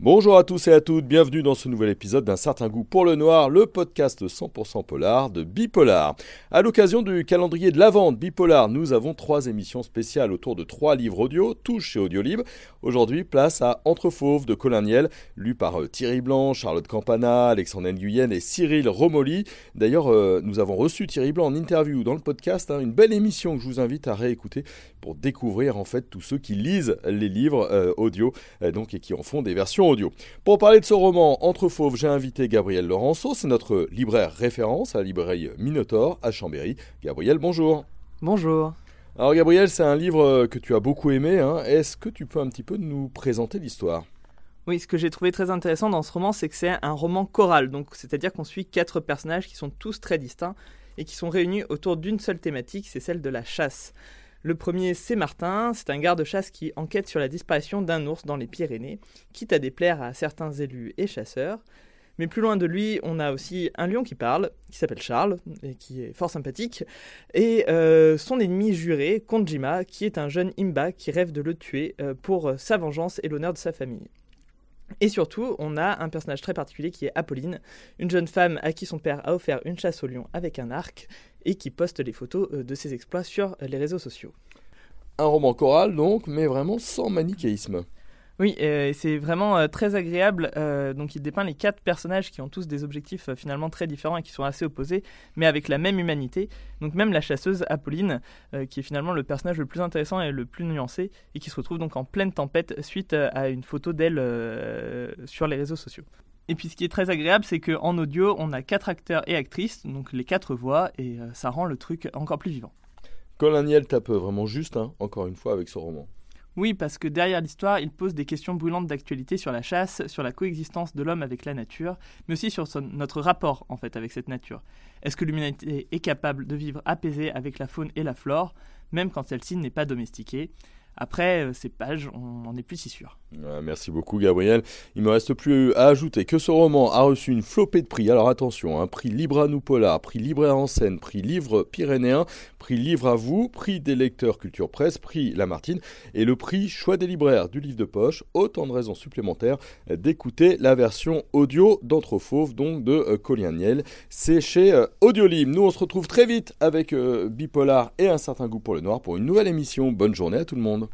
Bonjour à tous et à toutes, bienvenue dans ce nouvel épisode d'un certain goût pour le noir, le podcast 100% polar de Bipolar. À l'occasion du calendrier de la vente Bipolar, nous avons trois émissions spéciales autour de trois livres audio, tous chez Audiolib. Aujourd'hui, place à Entre Fauves de Colin Niel, lu par euh, Thierry Blanc, Charlotte Campana, Alexandre Nguyen et Cyril Romoli. D'ailleurs, euh, nous avons reçu Thierry Blanc en interview dans le podcast, hein, une belle émission que je vous invite à réécouter pour découvrir en fait tous ceux qui lisent les livres euh, audio donc, et qui en font des versions audio. Pour parler de ce roman Entre Fauves, j'ai invité Gabriel Laurenceau, c'est notre libraire référence à la librairie Minotaur à Chambéry. Gabriel, bonjour. Bonjour. Alors Gabriel, c'est un livre que tu as beaucoup aimé. Hein. Est-ce que tu peux un petit peu nous présenter l'histoire? Oui, ce que j'ai trouvé très intéressant dans ce roman, c'est que c'est un roman choral, donc c'est-à-dire qu'on suit quatre personnages qui sont tous très distincts et qui sont réunis autour d'une seule thématique, c'est celle de la chasse. Le premier, c'est Martin, c'est un garde-chasse qui enquête sur la disparition d'un ours dans les Pyrénées, quitte à déplaire à certains élus et chasseurs. Mais plus loin de lui, on a aussi un lion qui parle, qui s'appelle Charles, et qui est fort sympathique, et euh, son ennemi juré, Konjima, qui est un jeune Imba qui rêve de le tuer euh, pour sa vengeance et l'honneur de sa famille. Et surtout, on a un personnage très particulier qui est Apolline, une jeune femme à qui son père a offert une chasse au lion avec un arc, et qui poste les photos euh, de ses exploits sur les réseaux sociaux. Un roman choral donc, mais vraiment sans manichéisme. Oui, euh, c'est vraiment euh, très agréable. donc, il dépeint les quatre personnages qui ont tous des objectifs finalement très différents et qui sont assez opposés, mais avec la même humanité. Donc, même la chasseuse Apolline, qui est finalement le personnage le plus intéressant et le plus nuancé, et qui se retrouve donc en pleine tempête suite à une photo d'elle sur les réseaux sociaux. Et puis ce qui est très agréable, c'est qu'en audio, on a quatre acteurs et actrices, donc les quatre voix, et euh, ça rend le truc encore plus vivant. Colonial tape vraiment juste, hein, encore une fois, avec ce roman. Oui, parce que derrière l'histoire, il pose des questions brûlantes d'actualité sur la chasse, sur la coexistence de l'homme avec la nature, mais aussi sur notre rapport en fait avec cette nature. Est-ce que l'humanité est capable de vivre apaisée avec la faune et la flore, même quand celle-ci n'est pas domestiquée? Après, euh, ces pages, on n'en est plus si sûr. merci beaucoup, Gabriel. Il me reste plus à ajouter que ce roman a reçu une flopée de prix. Alors attention, un hein, prix Libre à nous Polar, prix Libre en scène, prix Livre Pyrénéen, prix Livre à vous, prix des lecteurs Culture Presse, prix Lamartine et le prix Choix des libraires du livre de poche. Autant de raisons supplémentaires d'écouter la version audio d'Entre Fauves, donc de euh, Colien Niel. C'est chez euh, Audiolib. Nous, on se retrouve très vite avec Bipolar et un certain goût pour le noir pour une nouvelle émission. Bonne journée à tout le monde.